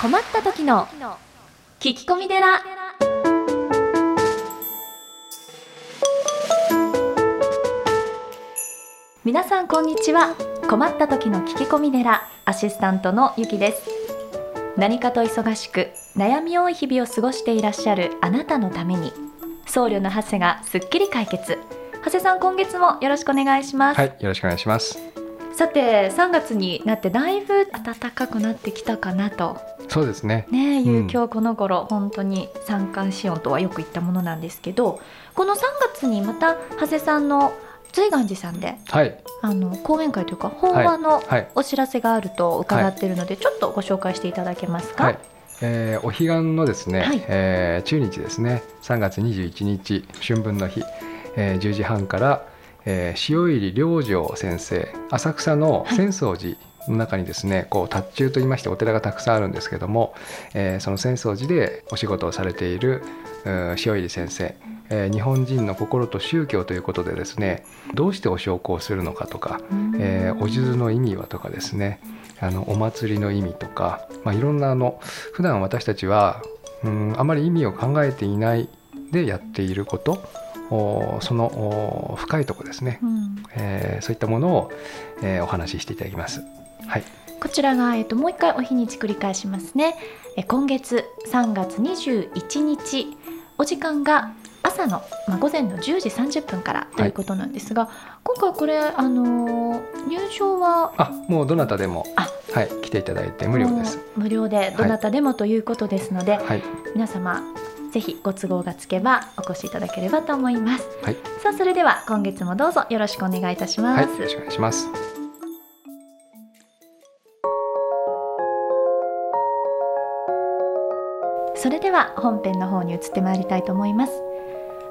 困った時の聞き込み寺。皆さんこんにちは。困った時の聞き込み寺アシスタントのゆきです。何かと忙しく悩み多い日々を過ごしていらっしゃるあなたのために僧侶の長谷がすっきり解決。長谷さん今月もよろしくお願いします。はい、よろしくお願いします。さて3月になってだいぶ暖かくなってきたかなとそうですね。ねいううん今日この頃本当に三寒四温とはよく言ったものなんですけどこの3月にまた長谷さんの瑞岩寺さんではい、あの講演会というか法話のはい、お知らせがあると伺っているので、ちょっとご紹介していただけますか？はい。えーお彼岸のですね、はい。えー中日ですね、3月21日春分の日、えー10時半から、えー塩入良城先生、浅草の浅草寺の中にですね、こう達中と言いましてお寺がたくさんあるんですけども、えーその浅草寺でお仕事をされている塩入先生、えー日本人の心と宗教ということでですね、どうしてお焼香をするのかとか、うん。えーお数珠の意味はとかですねあのお祭りの意味とか、まあ、いろんなあの普段私たちはうんあまり意味を考えていないでやっていることおそのお深いところですね、うん。えーそういったものを、えーお話ししていただきます。はい、こちらが、えっと、もう一回お日にち繰り返しますね。え今月3月21日お時間が朝の、まあ、午前の10時30分からということなんですが、今回これ、あのー入場はあもうどなたでもあはい、来ていただいて無料です。無料でどなたでもということですので、はい、皆様ぜひご都合がつけばお越しいただければと思います。はいさあそれでは今月もどうぞよろしくお願いいたします。はい、よろしくお願いします。それでは本編の方に移ってまいりたいと思います。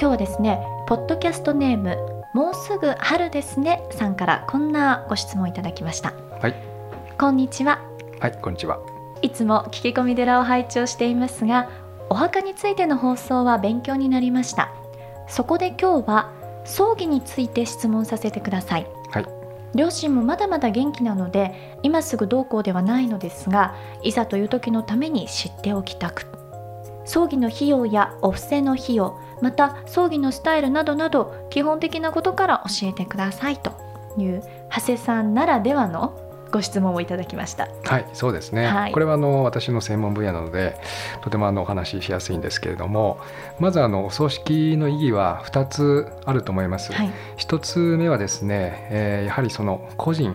今日はですねポッドキャストネームもうすぐ春ですねさんからこんなご質問いただきました。はい。こんにちは。はい、こんにちは。いつも聞き込み寺を拝聴していますがお墓についての放送は勉強になりました。そこで今日は葬儀について質問させてください。はい。両親もまだまだ元気なので今すぐどうこうではないのですがいざという時のために知っておきたく葬儀の費用やお布施の費用また葬儀のスタイルなどなど基本的なことから教えてくださいという長谷さんならではのご質問をいただきましたはい、そうですね。はいこれはあの私の専門分野なので、とてもあのお話ししやすいんですけれども、まずあのお葬式の意義は2つあると思います。はい1つ目はですね、えーやはりその個人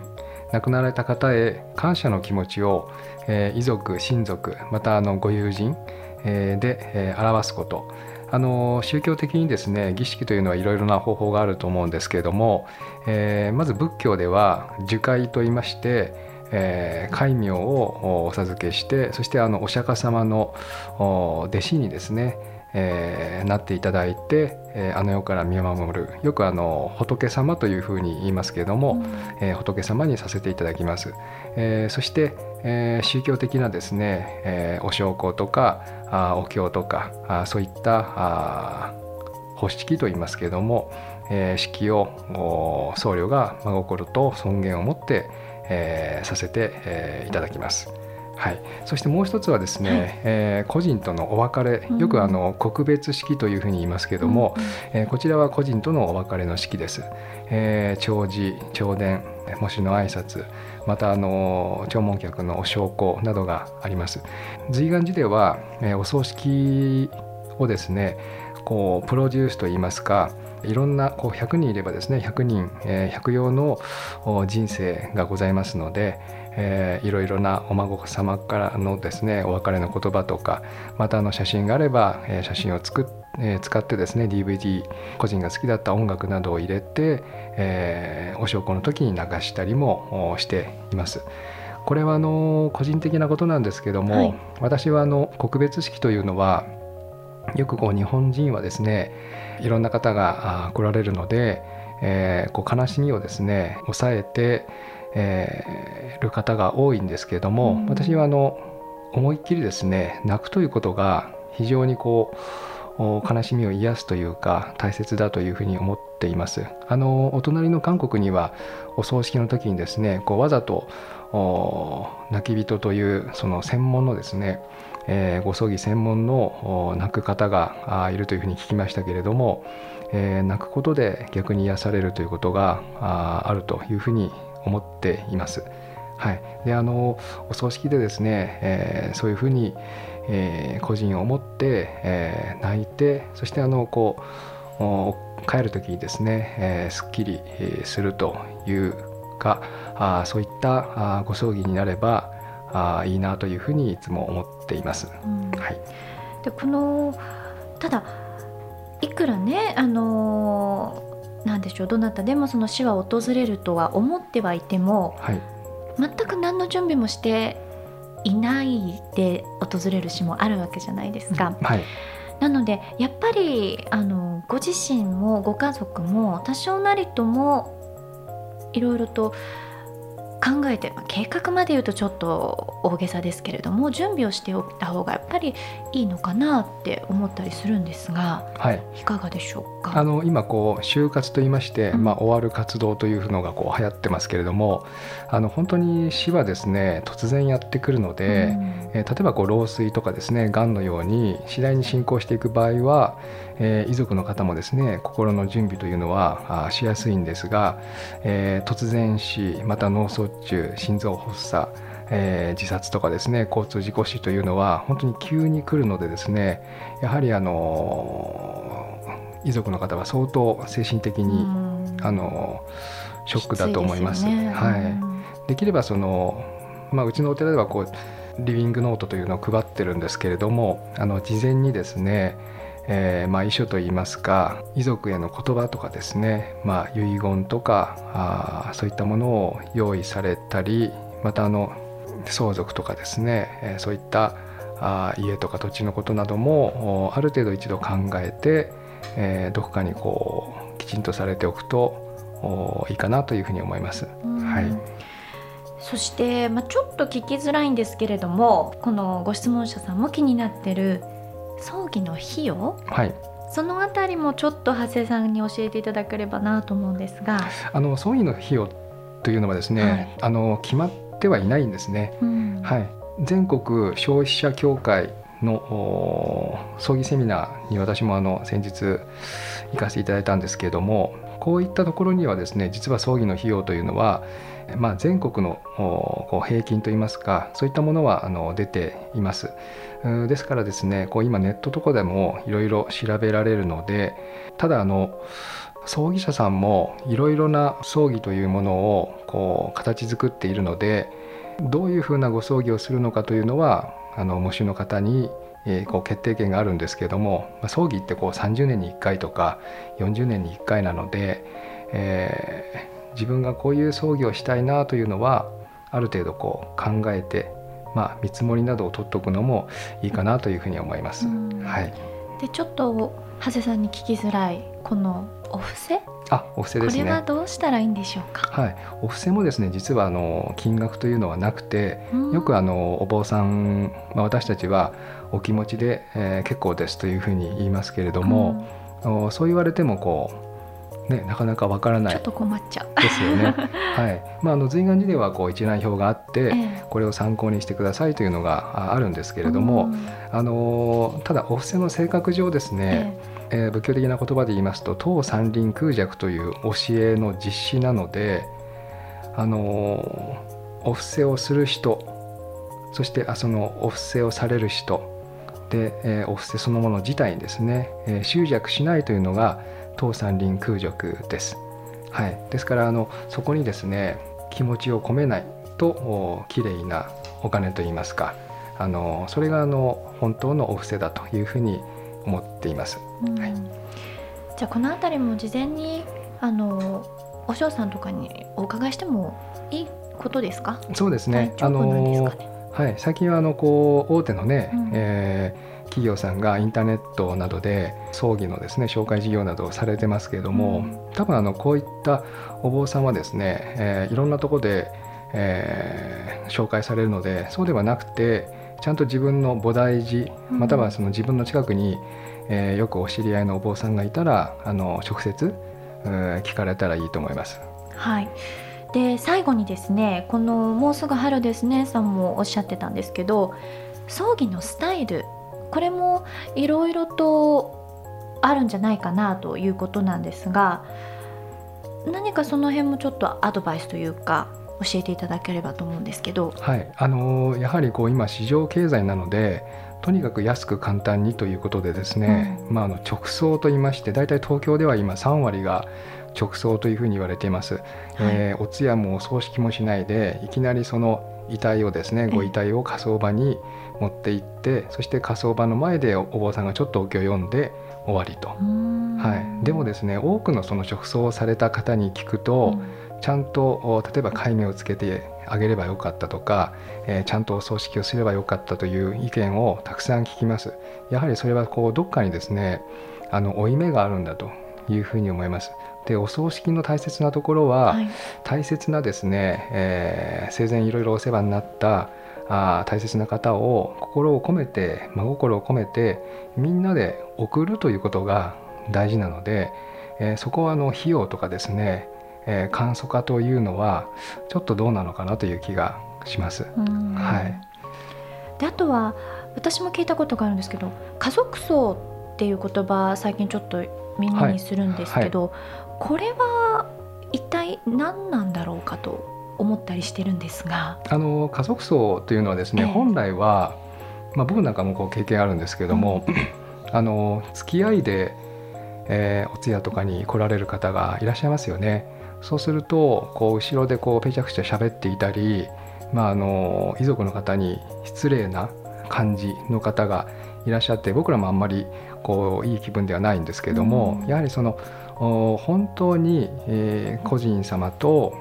亡くなられた方へ感謝の気持ちを、えー遺族親族またあのご友人、えーで、えー表すこと。あの宗教的にですね儀式というのはいろいろな方法があると思うんですけれども、えーまず仏教では受戒といいまして、えー戒名をおお授けしてそしてあのお釈迦様のお弟子にですねえーなっていただいて、えーあの世から見守る。よくあの仏様というふうに言いますけれども、えー仏様にさせていただきます、えーそして、えー宗教的なですね、えーお焼香とかあーお経とかあーそういったあー法式と言いますけれども、えー式をお僧侶が真心と尊厳を持って、えーさせて、えーいただきます。はい、そしてもう一つはですね、はい。えー個人とのお別れ。よくあの告別式というふうに言いますけれども、えーこちらは個人とのお別れの式です。えー弔辞弔電喪主の挨拶またあの弔問客のお焼香などがあります。随願寺では、えお葬式をですねこうプロデュースといいますかいろんなこう100人いればですね100人、えー100用の人生がございますので、えーいろいろなお孫様からのですねお別れの言葉とかまたあの写真があれば、えー写真を作ってえー使ってですね DVD 個人が好きだった音楽などを入れて、えーお焼香の時に流したりもおしています。これはあの個人的なことなんですけども、はい私はあの告別式というのはよくこう日本人はですねいろんな方が来られるので、えーこう悲しみをですね抑えて、えーる方が多いんですけれども、うん私はあの思いっきりですね泣くということが非常にこうお悲しみを癒すというか大切だというふうに思っていますあのお隣の韓国にはお葬式の時にですねこうわざと泣き人というその専門のですね、えー、ご葬儀専門の泣く方がいるというふうに聞きましたけれども、えー、泣くことで逆に癒されるということがあるというふうに思っています。はい、であのお葬式でですね、えー、そういうふうに、えー、個人を持って、えー、泣いてそしてあのこう帰る時にですね、えー、すっきりするというかあそういったあご葬儀になればあいいなというふうにいつも思っています。うん、はい、でこのただいくらねあのなんでしょうどなたでもその死は訪れるとは思ってはいても、はい、全く何の準備もしていないで訪れる死もあるわけじゃないですか。はい、なのでやっぱりあのご自身もご家族も多少なりともいろいろと考えて、まあ、計画まで言うとちょっと大げさですけれども準備をしておいた方がやっぱりいいのかなって思ったりするんですが、はい、いかがでしょうか？あの今こう就活といいまして、うん、まあ、終わる活動というのがこう流行ってますけれどもあの本当に死はですね突然やってくるので、うん、えー、例えばこう老衰とかですねがんのように次第に進行していく場合はえー、遺族の方もですね心の準備というのはあしやすいんですが、えー、突然死また脳卒中心臓発作えー、自殺とかですね交通事故死というのは本当に急に来るのでですねやはりあの遺族の方は相当精神的にあのショックだと思います。すね、はい、できればその、まあ、うちのお寺ではこうリビングノートというのを配ってるんですけれどもあの事前にですねえー、まあ、遺書といいますか遺族への言葉とかですね、まあ、遺言とかあそういったものを用意されたりまたあの相続とかですね、えー、そういったあ家とか土地のことなどもある程度一度考えて、えー、どこかにこうきちんとされておくといいかなというふうに思います。はい、そして、まあ、ちょっと聞きづらいんですけれどもこのご質問者さんも気になってる葬儀の費用、はい、そのあたりもちょっと長谷さんに教えていただければなと思うんですが。あの葬儀の費用というのはですね、はい、あの決まってはいないんですね。うん、はい、全国消費者協会の葬儀セミナーに私もあの先日行かせていただいたんですけれどもこういったところにはですね実は葬儀の費用というのは、まあ、全国のこう平均といいますかそういったものはあの出ています。ですからですねこう今ネットとかでもいろいろ調べられるのでただあの葬儀社さんもいろいろな葬儀というものをこう形作っているのでどういうふうなご葬儀をするのかというのはあの喪主の方にえこう決定権があるんですけども、まあ、葬儀ってこう30年に1回とか40年に1回なので、えー、自分がこういう葬儀をしたいなというのはある程度こう考えてまあ、見積もりなどを取っておくのもいいかなというふうに思います。はい、でちょっと長谷さんに聞きづらいこのお布施？あお布施ですね。これはどうしたらいいんでしょうか？はい。お布施もですね実はあの金額というのはなくて、よくあのお坊さん、まあ、私たちはお気持ちで、えー、結構ですというふうに言いますけれども、うん、そう言われてもこうね、なかなかわからないちょっと困っちゃう。ですよね。はい。まあ、あの随願寺ではこう一覧表があって、ええ、これを参考にしてくださいというのがあるんですけれども、あのただお布施の性格上ですね、ええ。ー、仏教的な言葉で言いますと当三輪空寂という教えの実施なので、あのお布施をする人そしてあそのお布施をされる人で、えー、お布施そのもの自体にですね、えー、執着しないというのが当山林空辱です。はい、ですからあのそこにですね気持ちを込めないときれいなお金といいますかあのそれがあの本当のお布施だというふうに思っています。はい、じゃあこの辺りも事前にあのお嬢さんとかにお伺いしてもいいことですか？そうですね？あのはい、最近はあのこう大手のね、うん、えー企業さんがインターネットなどで葬儀のですね紹介事業などをされてますけれども、うん、多分あのこういったお坊さんはですね、えー、いろんなとこで、えー、紹介されるのでそうではなくてちゃんと自分の菩提寺またはその自分の近くに、えー、よくお知り合いのお坊さんがいたらあの直接聞かれたらいいと思います。はい。で最後にですねこの「もうすぐ春ですね」さんもおっしゃってたんですけど葬儀のスタイルこれもいろいろとあるんじゃないかなということなんですが何かその辺もちょっとアドバイスというか教えていただければと思うんですけど。はい。あのやはりこう今市場経済なのでとにかく安く簡単にということでですね、うん、まあ、あの直送と言いまして大体東京では今3割が直送というふうに言われています、はい、えー、お通夜もお葬式もしないでいきなりその遺体をですねご遺体を火葬場に持って行ってそして火葬場の前でお坊さんがちょっとお経を読んで終わりと、はい、でもですね多くのその直送された方に聞くと、うん、ちゃんと例えば戒名をつけてあげればよかったとか、えー、ちゃんとお葬式をすればよかったという意見をたくさん聞きます。やはりそれはこうどっかにですねあの負い目があるんだというふうに思います。でお葬式の大切なところは、はい、大切なですね、えー、生前いろいろお世話になったあ大切な方を心を込めて真心を込めてみんなで送るということが大事なので、えー、そこはあの費用とかですね、えー、簡素化というのはちょっとどうなのかなという気がします。はい、であとは私も聞いたことがあるんですけど家族葬っていう言葉最近ちょっと耳にするんですけど、はい。はい。これは一体何なんだろうかと思ったりしてるんですが。あの家族葬というのはですね、えー、本来は、まあ、僕なんかもこう経験あるんですけども、うん、あの付き合いで、えー、お通夜とかに来られる方がいらっしゃいますよね。そうするとこう後ろでこうぺちゃくちゃ喋っていたり、まあ、あの遺族の方に失礼な感じの方がいらっしゃって僕らもあんまりこういい気分ではないんですけども、うん、やはりその本当に、えー、個人様と、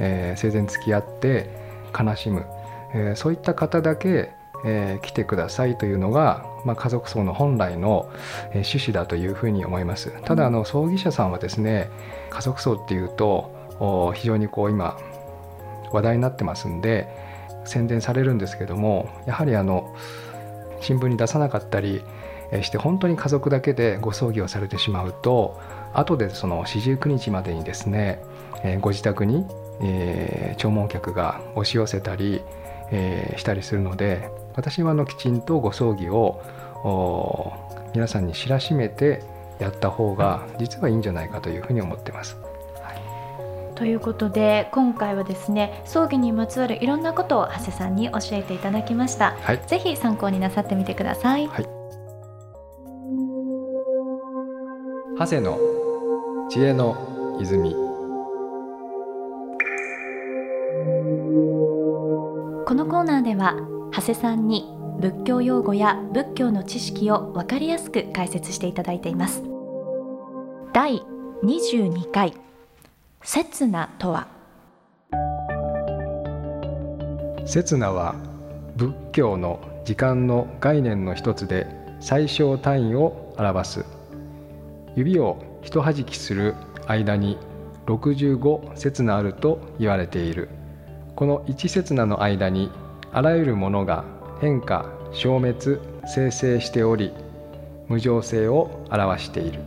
えー、生前付き合って悲しむ、えー、そういった方だけ、えー、来てくださいというのが、まあ、家族葬の本来の、え、趣旨だというふうに思います。ただあの葬儀社さんはですね家族葬っていうと非常にこう今話題になってますんで宣伝されるんですけどもやはりあの新聞に出さなかったりして本当に家族だけでご葬儀をされてしまうと後でその四十九日までにですね、ご自宅に、えー、弔問客が押し寄せたり、えー、したりするので私はあのきちんとご葬儀を皆さんに知らしめてやった方が実はいいんじゃないかというふうに思ってます。ということで今回はですね葬儀にまつわるいろんなことを長谷さんに教えていただきました、はい、ぜひ参考になさってみてください、はい、長谷の知恵の泉このコーナーでは長谷さんに仏教用語や仏教の知識を分かりやすく解説していただいています。第22回刹那とは？刹那は仏教の時間の概念の一つで最小単位を表す。指を一弾きする間に65刹那あると言われている。この1刹那の間にあらゆるものが変化消滅生成しており無常性を表している。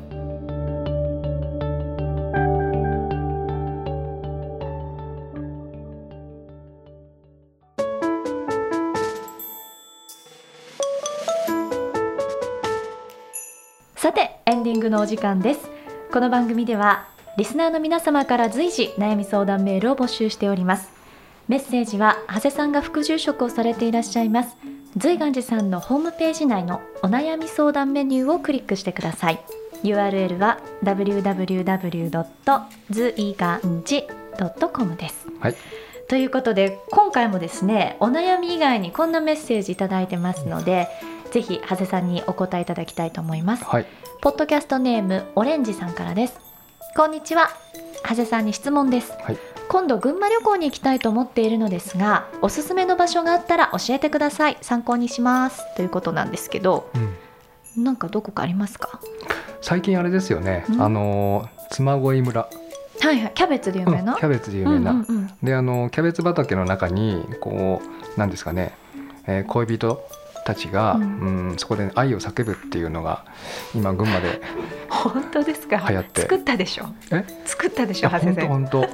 さてエンディングのお時間です。この番組ではリスナーの皆様から随時悩み相談メールを募集しております。メッセージは長谷さんが副住職をされていらっしゃいます。随願寺さんのホームページ内のお悩み相談メニューをクリックしてください。URL は www.zuiganji.com です、はい、ということで今回もですねお悩み以外にこんなメッセージ頂いてますのでぜひ長谷さんにお答えいただきたいと思います、はい、ポッドキャストネームオレンジさんからです。こんにちは長谷さんに質問です、はい、今度群馬旅行に行きたいと思っているのですがおすすめの場所があったら教えてください。参考にします。ということなんですけど、うん、なんかどこかありますか？最近あれですよね、あの妻恋村。はいはい、キャベツで有名な、うん、キャベツで有名な、うんうんうん、であのキャベツ畑の中にこうなんですかね、えー、恋人たちが、ううんんそこで愛を叫ぶっていうのが今群馬で 本当ですか？流行って。作ったでしょ？え？作ったでしいや本当本当。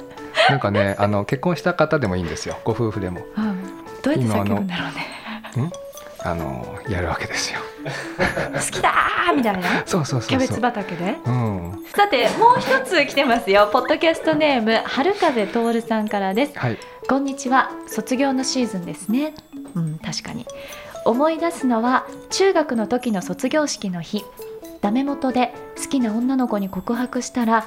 なんかね あの結婚した方でもいいんですよ。ご夫婦でも。うんどうやって叫ぶんだろうね。あのやるわけですよ。好きだーみたいな。そうそうそうそう。キャベツ畑で。うん。さてもう一つ来てますよ。ポッドキャストネーム春風徹さんからです。はい。こんにちは。卒業のシーズンですね。うん確かに思い出すのは中学の時の卒業式の日。ダメ元で好きな女の子に告白したら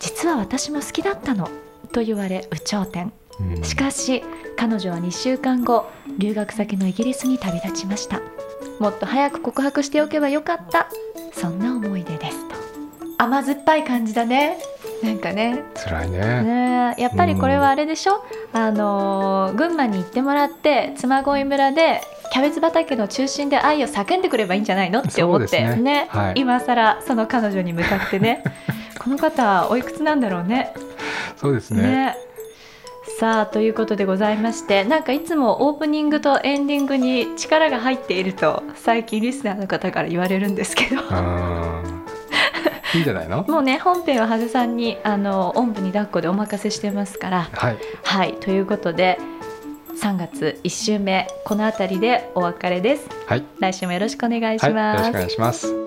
実は私も好きだったのと言われ有頂天。うん。しかし彼女は2週間後留学先のイギリスに旅立ちました。もっと早く告白しておけばよかった。そんな思い出ですと。甘酸っぱい感じだね。なんかね。辛いね。ねえ。やっぱりこれはあれでしょ、あのー群馬に行ってもらって嬬恋村でキャベツ畑の中心で愛を叫んでくればいいんじゃないのって思って。そうですね。はい。今更その彼女に向かってね。この方おいくつなんだろうね。そうですね。ね。さあということでございましてなんかいつもオープニングとエンディングに力が入っていると最近リスナーの方から言われるんですけど。うんいいんじゃないの？もうね本編は長谷さんにあのおんぶに抱っこでお任せしてますから。はい。はい。ということで3月1週目この辺りでお別れです。はい。来週もよろしくお願いしはいよます、ろしくお願いします